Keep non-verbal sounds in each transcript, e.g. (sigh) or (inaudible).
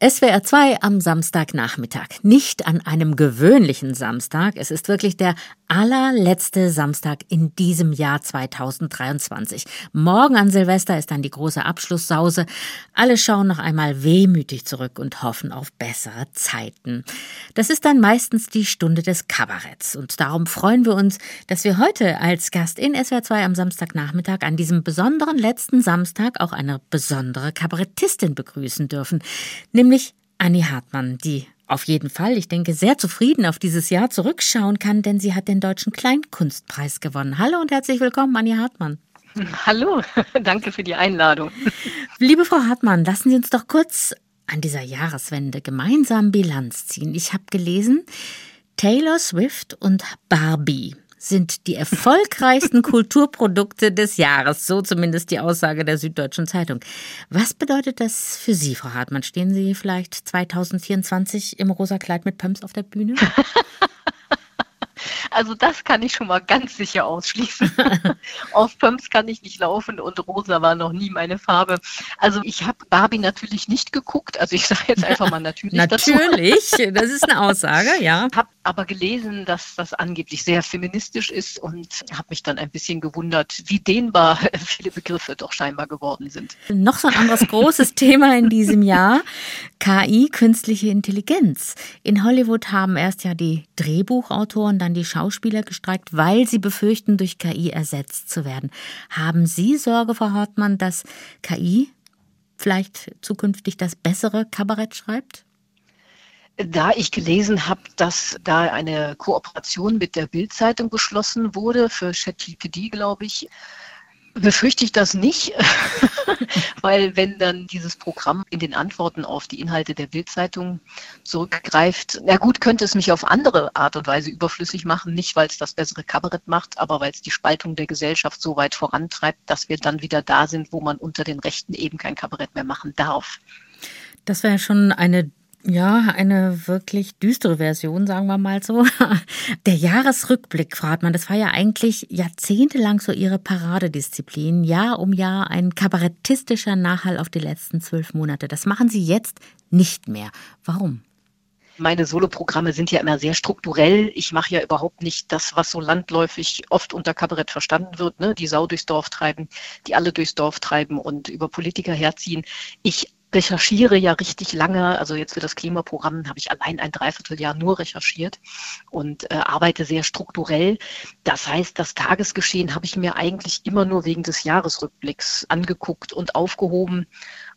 SWR 2 am Samstagnachmittag. Nicht an einem gewöhnlichen Samstag. Es ist wirklich der allerletzte Samstag in diesem Jahr 2023. Morgen an Silvester ist dann die große Abschlusssause. Alle schauen noch einmal wehmütig zurück und hoffen auf bessere Zeiten. Das ist dann meistens die Stunde des Kabaretts. Und darum freuen wir uns, dass wir heute als Gast in SWR 2 am Samstagnachmittag an diesem besonderen letzten Samstag auch eine besondere Kabarettistin begrüßen dürfen. Nämlich nämlich Annie Hartmann, die auf jeden Fall, ich denke, sehr zufrieden auf dieses Jahr zurückschauen kann, denn sie hat den Deutschen Kleinkunstpreis gewonnen. Hallo und herzlich willkommen, Annie Hartmann. Hallo, (laughs) danke für die Einladung. Liebe Frau Hartmann, lassen Sie uns doch kurz an dieser Jahreswende gemeinsam Bilanz ziehen. Ich habe gelesen, Taylor Swift und Barbie sind die erfolgreichsten (laughs) Kulturprodukte des Jahres, so zumindest die Aussage der Süddeutschen Zeitung. Was bedeutet das für Sie, Frau Hartmann? Stehen Sie vielleicht 2024 im rosa Kleid mit Pumps auf der Bühne? (laughs) Also das kann ich schon mal ganz sicher ausschließen. (laughs) Auf Pumps kann ich nicht laufen und rosa war noch nie meine Farbe. Also ich habe Barbie natürlich nicht geguckt. Also ich sage jetzt einfach mal natürlich. (laughs) natürlich, dazu. das ist eine Aussage, ja. Habe aber gelesen, dass das angeblich sehr feministisch ist und habe mich dann ein bisschen gewundert, wie dehnbar (laughs) viele Begriffe doch scheinbar geworden sind. Noch so ein anderes großes Thema in diesem Jahr. KI, künstliche Intelligenz. In Hollywood haben erst ja die Drehbuchautoren, dann die Schauspieler gestreikt, weil sie befürchten, durch KI ersetzt zu werden. Haben Sie Sorge, Frau Hartmann, dass KI vielleicht zukünftig das bessere Kabarett schreibt? Da ich gelesen habe, dass da eine Kooperation mit der Bildzeitung beschlossen wurde für ChatGPT, glaube ich, befürchte ich das nicht, (laughs) weil wenn dann dieses Programm in den Antworten auf die Inhalte der Bildzeitung zurückgreift, na gut, könnte es mich auf andere Art und Weise überflüssig machen, nicht weil es das bessere Kabarett macht, aber weil es die Spaltung der Gesellschaft so weit vorantreibt, dass wir dann wieder da sind, wo man unter den Rechten eben kein Kabarett mehr machen darf. Das wäre schon eine ja, eine wirklich düstere Version, sagen wir mal so. (laughs) Der Jahresrückblick, Frau Hartmann, das war ja eigentlich jahrzehntelang so Ihre Paradedisziplin. Jahr um Jahr ein kabarettistischer Nachhall auf die letzten zwölf Monate. Das machen Sie jetzt nicht mehr. Warum? Meine Soloprogramme sind ja immer sehr strukturell. Ich mache ja überhaupt nicht das, was so landläufig oft unter Kabarett verstanden wird, ne? die Sau durchs Dorf treiben, die alle durchs Dorf treiben und über Politiker herziehen. Ich recherchiere ja richtig lange. Also jetzt für das Klimaprogramm habe ich allein ein Dreivierteljahr nur recherchiert und äh, arbeite sehr strukturell. Das heißt, das Tagesgeschehen habe ich mir eigentlich immer nur wegen des Jahresrückblicks angeguckt und aufgehoben.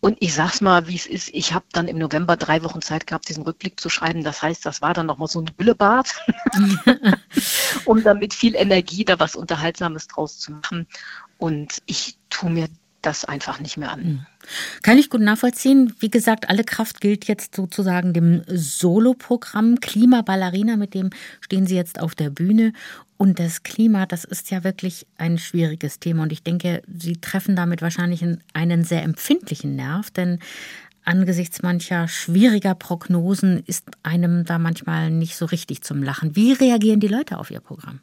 Und ich sag's mal, wie es ist. Ich habe dann im November drei Wochen Zeit gehabt, diesen Rückblick zu schreiben. Das heißt, das war dann nochmal so ein Güllebad, (laughs) um dann mit viel Energie da was Unterhaltsames draus zu machen. Und ich tue mir das einfach nicht mehr an. Hm. Kann ich gut nachvollziehen. Wie gesagt, alle Kraft gilt jetzt sozusagen dem Soloprogramm Klimaballerina, mit dem stehen Sie jetzt auf der Bühne. Und das Klima, das ist ja wirklich ein schwieriges Thema. Und ich denke, Sie treffen damit wahrscheinlich einen sehr empfindlichen Nerv, denn angesichts mancher schwieriger Prognosen ist einem da manchmal nicht so richtig zum Lachen. Wie reagieren die Leute auf Ihr Programm?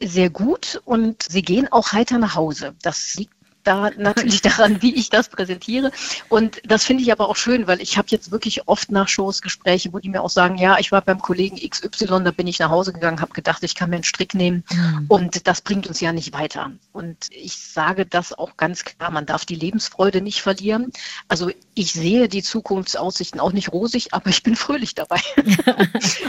sehr gut und sie gehen auch heiter nach Hause. Das liegt da natürlich (laughs) daran, wie ich das präsentiere. Und das finde ich aber auch schön, weil ich habe jetzt wirklich oft nach Shows Gespräche, wo die mir auch sagen, ja, ich war beim Kollegen XY, da bin ich nach Hause gegangen, habe gedacht, ich kann mir einen Strick nehmen mhm. und das bringt uns ja nicht weiter. Und ich sage das auch ganz klar, man darf die Lebensfreude nicht verlieren. Also ich sehe die Zukunftsaussichten auch nicht rosig, aber ich bin fröhlich dabei.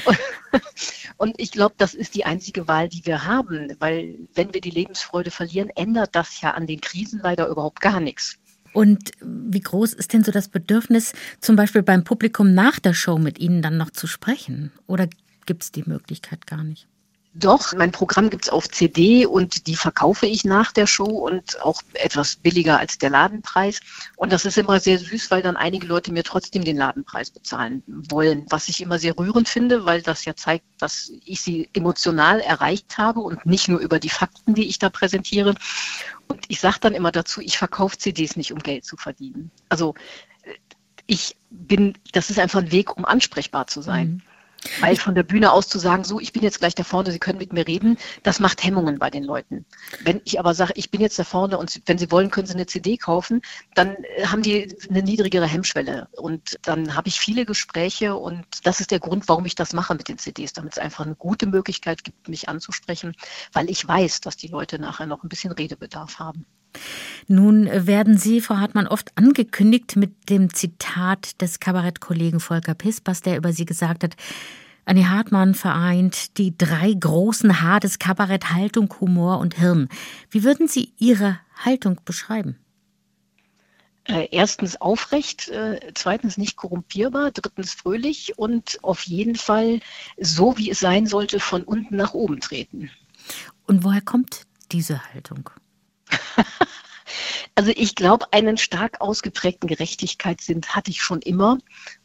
und, (laughs) und ich glaube, das ist die einzige Wahl, die wir haben, weil wenn wir die Lebensfreude verlieren, ändert das ja an den Krisen leider überhaupt gar nichts. Und wie groß ist denn so das Bedürfnis, zum Beispiel beim Publikum nach der Show mit Ihnen dann noch zu sprechen? Oder gibt es die Möglichkeit gar nicht? Doch, mein Programm gibt es auf CD und die verkaufe ich nach der Show und auch etwas billiger als der Ladenpreis. Und das ist immer sehr süß, weil dann einige Leute mir trotzdem den Ladenpreis bezahlen wollen, was ich immer sehr rührend finde, weil das ja zeigt, dass ich sie emotional erreicht habe und nicht nur über die Fakten, die ich da präsentiere. Und ich sage dann immer dazu, ich verkaufe CDs nicht, um Geld zu verdienen. Also äh, ich bin, das ist einfach ein Weg, um ansprechbar zu sein. Mhm. Weil von der Bühne aus zu sagen, so, ich bin jetzt gleich da vorne, Sie können mit mir reden, das macht Hemmungen bei den Leuten. Wenn ich aber sage, ich bin jetzt da vorne und wenn Sie wollen, können Sie eine CD kaufen, dann äh, haben die eine niedrigere Hemmschwelle. Und dann habe ich viele Gespräche und das ist der Grund, warum ich das mache mit den CDs, damit es einfach eine gute Möglichkeit gibt, mich anzusprechen, weil ich weiß, dass die Leute nachher noch ein bisschen Redebedarf haben. Nun werden Sie, Frau Hartmann, oft angekündigt mit dem Zitat des Kabarettkollegen Volker Pispers, der über Sie gesagt hat, Annie Hartmann vereint die drei großen H des Kabarett Haltung, Humor und Hirn. Wie würden Sie Ihre Haltung beschreiben? Äh, erstens aufrecht, äh, zweitens nicht korrumpierbar, drittens fröhlich und auf jeden Fall so, wie es sein sollte, von unten nach oben treten. Und woher kommt diese Haltung? Also ich glaube, einen stark ausgeprägten Gerechtigkeitssinn hatte ich schon immer.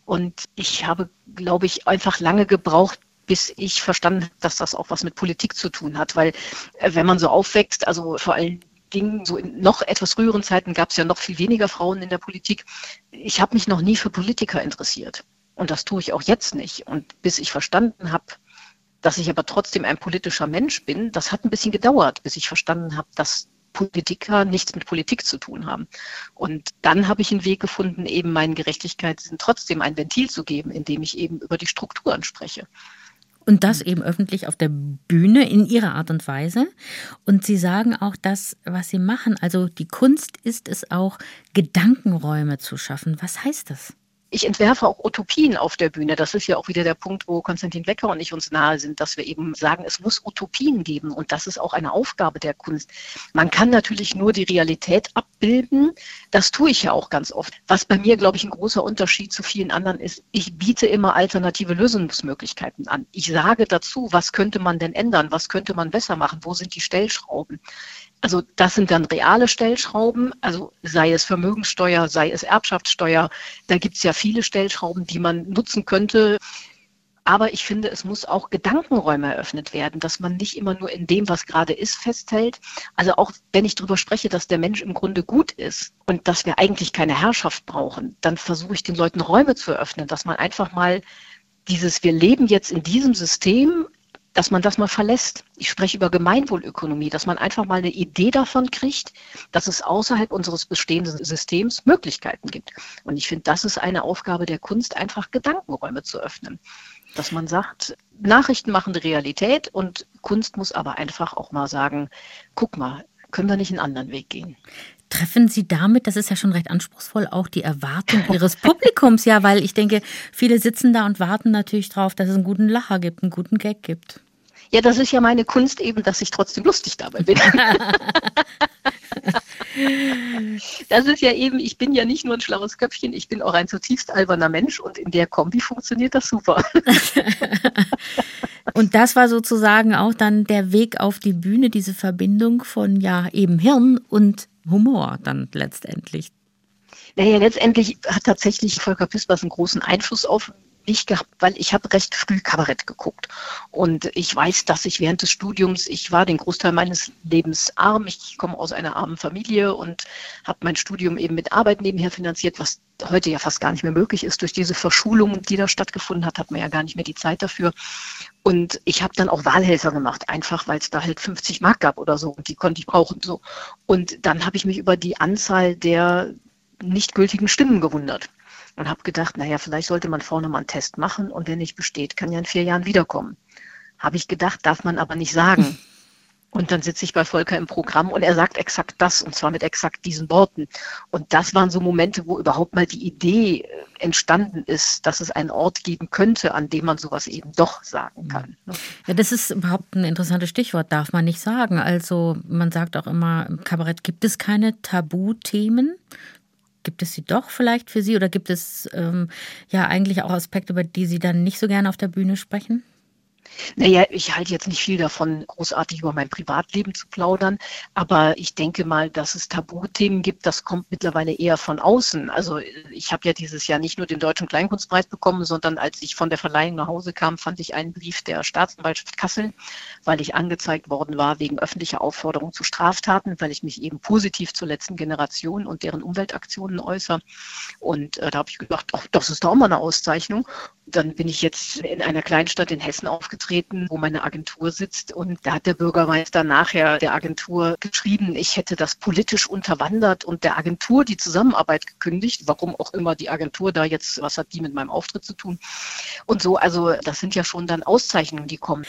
Und ich habe, glaube ich, einfach lange gebraucht, bis ich verstanden habe, dass das auch was mit Politik zu tun hat. Weil äh, wenn man so aufwächst, also vor allen Dingen so in noch etwas früheren Zeiten gab es ja noch viel weniger Frauen in der Politik. Ich habe mich noch nie für Politiker interessiert. Und das tue ich auch jetzt nicht. Und bis ich verstanden habe, dass ich aber trotzdem ein politischer Mensch bin, das hat ein bisschen gedauert, bis ich verstanden habe, dass Politiker nichts mit Politik zu tun haben. Und dann habe ich einen Weg gefunden, eben meinen Gerechtigkeitssinn trotzdem ein Ventil zu geben, indem ich eben über die Strukturen spreche. Und das eben öffentlich auf der Bühne in ihrer Art und Weise. Und Sie sagen auch das, was Sie machen. Also die Kunst ist es auch, Gedankenräume zu schaffen. Was heißt das? Ich entwerfe auch Utopien auf der Bühne. Das ist ja auch wieder der Punkt, wo Konstantin Wecker und ich uns nahe sind, dass wir eben sagen, es muss Utopien geben. Und das ist auch eine Aufgabe der Kunst. Man kann natürlich nur die Realität abbilden. Das tue ich ja auch ganz oft. Was bei mir, glaube ich, ein großer Unterschied zu vielen anderen ist, ich biete immer alternative Lösungsmöglichkeiten an. Ich sage dazu, was könnte man denn ändern? Was könnte man besser machen? Wo sind die Stellschrauben? Also das sind dann reale Stellschrauben, also sei es Vermögenssteuer, sei es Erbschaftssteuer. Da gibt es ja viele Stellschrauben, die man nutzen könnte. Aber ich finde, es muss auch Gedankenräume eröffnet werden, dass man nicht immer nur in dem, was gerade ist, festhält. Also auch wenn ich darüber spreche, dass der Mensch im Grunde gut ist und dass wir eigentlich keine Herrschaft brauchen, dann versuche ich den Leuten Räume zu eröffnen, dass man einfach mal dieses, wir leben jetzt in diesem System, dass man das mal verlässt. Ich spreche über Gemeinwohlökonomie, dass man einfach mal eine Idee davon kriegt, dass es außerhalb unseres bestehenden Systems Möglichkeiten gibt. Und ich finde, das ist eine Aufgabe der Kunst, einfach Gedankenräume zu öffnen. Dass man sagt, Nachrichten machen die Realität und Kunst muss aber einfach auch mal sagen, guck mal, können wir nicht einen anderen Weg gehen? Treffen Sie damit, das ist ja schon recht anspruchsvoll, auch die Erwartung (laughs) Ihres Publikums, ja, weil ich denke, viele sitzen da und warten natürlich drauf, dass es einen guten Lacher gibt, einen guten Gag gibt. Ja, das ist ja meine Kunst eben, dass ich trotzdem lustig dabei bin. (laughs) das ist ja eben, ich bin ja nicht nur ein schlaues Köpfchen, ich bin auch ein zutiefst alberner Mensch und in der Kombi funktioniert das super. (laughs) und das war sozusagen auch dann der Weg auf die Bühne, diese Verbindung von ja eben Hirn und Humor dann letztendlich. Naja, letztendlich hat tatsächlich Volker Pispers einen großen Einfluss auf nicht gehabt, weil ich habe recht früh Kabarett geguckt. Und ich weiß, dass ich während des Studiums, ich war den Großteil meines Lebens arm. Ich komme aus einer armen Familie und habe mein Studium eben mit Arbeit nebenher finanziert, was heute ja fast gar nicht mehr möglich ist. Durch diese Verschulung, die da stattgefunden hat, hat man ja gar nicht mehr die Zeit dafür. Und ich habe dann auch Wahlhelfer gemacht, einfach weil es da halt 50 Mark gab oder so und die konnte ich brauchen. So. Und dann habe ich mich über die Anzahl der nicht gültigen Stimmen gewundert und habe gedacht, naja, vielleicht sollte man vorne mal einen Test machen und wenn nicht besteht, kann ja in vier Jahren wiederkommen. Habe ich gedacht, darf man aber nicht sagen. (laughs) Und dann sitze ich bei Volker im Programm und er sagt exakt das und zwar mit exakt diesen Worten. Und das waren so Momente, wo überhaupt mal die Idee äh, entstanden ist, dass es einen Ort geben könnte, an dem man sowas eben doch sagen kann. Ne? Ja, das ist überhaupt ein interessantes Stichwort, darf man nicht sagen. Also man sagt auch immer, im Kabarett gibt es keine Tabuthemen. Gibt es sie doch vielleicht für Sie oder gibt es ähm, ja eigentlich auch Aspekte, über die Sie dann nicht so gerne auf der Bühne sprechen? Naja, ich halte jetzt nicht viel davon, großartig über mein Privatleben zu plaudern, aber ich denke mal, dass es Tabuthemen gibt, das kommt mittlerweile eher von außen. Also ich habe ja dieses Jahr nicht nur den Deutschen Kleinkunstpreis bekommen, sondern als ich von der Verleihung nach Hause kam, fand ich einen Brief der Staatsanwaltschaft Kassel, weil ich angezeigt worden war wegen öffentlicher Aufforderung zu Straftaten, weil ich mich eben positiv zur letzten Generation und deren Umweltaktionen äußere. Und äh, da habe ich gedacht, ach, das ist doch mal eine Auszeichnung. Dann bin ich jetzt in einer Kleinstadt in Hessen aufgetreten, wo meine Agentur sitzt. Und da hat der Bürgermeister nachher der Agentur geschrieben, ich hätte das politisch unterwandert und der Agentur die Zusammenarbeit gekündigt. Warum auch immer die Agentur da jetzt, was hat die mit meinem Auftritt zu tun? Und so, also das sind ja schon dann Auszeichnungen, die kommen.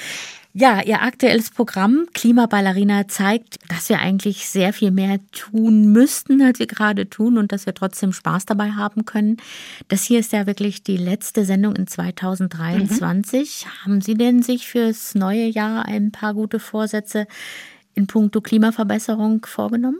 Ja, Ihr aktuelles Programm Klimaballerina zeigt, dass wir eigentlich sehr viel mehr tun müssten, als wir gerade tun und dass wir trotzdem Spaß dabei haben können. Das hier ist ja wirklich die letzte Sendung in 2023. Mhm. Haben Sie denn sich fürs neue Jahr ein paar gute Vorsätze in puncto Klimaverbesserung vorgenommen?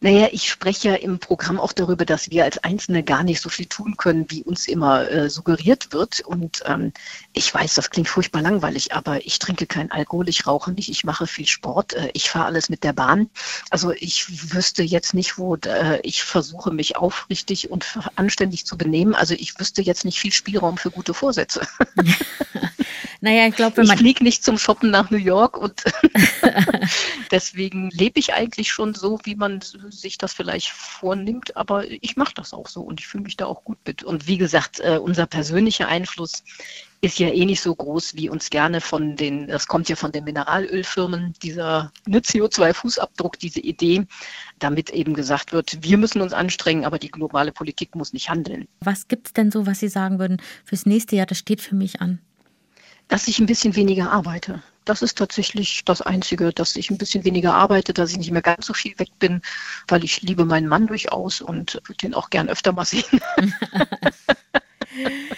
Naja, ich spreche ja im Programm auch darüber, dass wir als Einzelne gar nicht so viel tun können, wie uns immer äh, suggeriert wird. Und ähm, ich weiß, das klingt furchtbar langweilig, aber ich trinke kein Alkohol, ich rauche nicht, ich mache viel Sport, äh, ich fahre alles mit der Bahn. Also ich wüsste jetzt nicht, wo äh, ich versuche, mich aufrichtig und anständig zu benehmen. Also ich wüsste jetzt nicht viel Spielraum für gute Vorsätze. (laughs) (laughs) Naja, ich glaube, wenn man. Ich fliege nicht zum Shoppen nach New York und (laughs) (laughs) deswegen lebe ich eigentlich schon so, wie man sich das vielleicht vornimmt, aber ich mache das auch so und ich fühle mich da auch gut mit. Und wie gesagt, äh, unser persönlicher Einfluss ist ja eh nicht so groß, wie uns gerne von den, das kommt ja von den Mineralölfirmen, dieser CO2-Fußabdruck, diese Idee, damit eben gesagt wird, wir müssen uns anstrengen, aber die globale Politik muss nicht handeln. Was gibt es denn so, was Sie sagen würden, fürs nächste Jahr, das steht für mich an? Dass ich ein bisschen weniger arbeite. Das ist tatsächlich das Einzige, dass ich ein bisschen weniger arbeite, dass ich nicht mehr ganz so viel weg bin, weil ich liebe meinen Mann durchaus und würde den auch gern öfter mal sehen. (laughs) (laughs)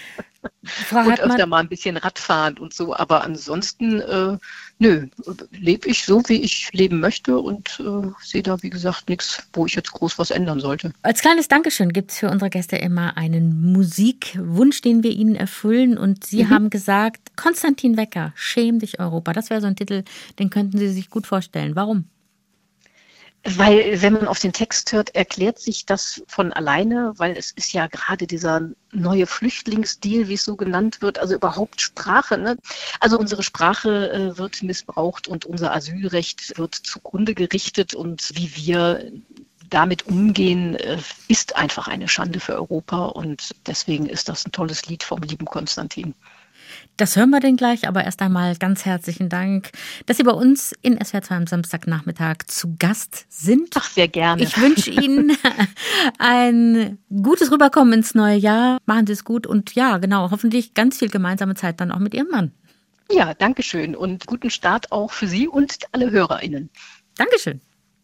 Frau und öfter mal ein bisschen Radfahren und so. Aber ansonsten, äh, nö, lebe ich so, wie ich leben möchte und äh, sehe da, wie gesagt, nichts, wo ich jetzt groß was ändern sollte. Als kleines Dankeschön gibt es für unsere Gäste immer einen Musikwunsch, den wir ihnen erfüllen. Und Sie mhm. haben gesagt, Konstantin Wecker, Schäm dich Europa. Das wäre so ein Titel, den könnten Sie sich gut vorstellen. Warum? Weil, wenn man auf den Text hört, erklärt sich das von alleine, weil es ist ja gerade dieser neue Flüchtlingsdeal, wie es so genannt wird, also überhaupt Sprache. Ne? Also unsere Sprache äh, wird missbraucht und unser Asylrecht wird zugrunde gerichtet und wie wir damit umgehen, äh, ist einfach eine Schande für Europa und deswegen ist das ein tolles Lied vom lieben Konstantin. Das hören wir denn gleich, aber erst einmal ganz herzlichen Dank, dass Sie bei uns in SWR 2 am Samstagnachmittag zu Gast sind. Ach, sehr gerne. Ich wünsche Ihnen (laughs) ein gutes Rüberkommen ins neue Jahr. Machen Sie es gut und ja, genau, hoffentlich ganz viel gemeinsame Zeit dann auch mit Ihrem Mann. Ja, danke schön und guten Start auch für Sie und alle HörerInnen. Dankeschön.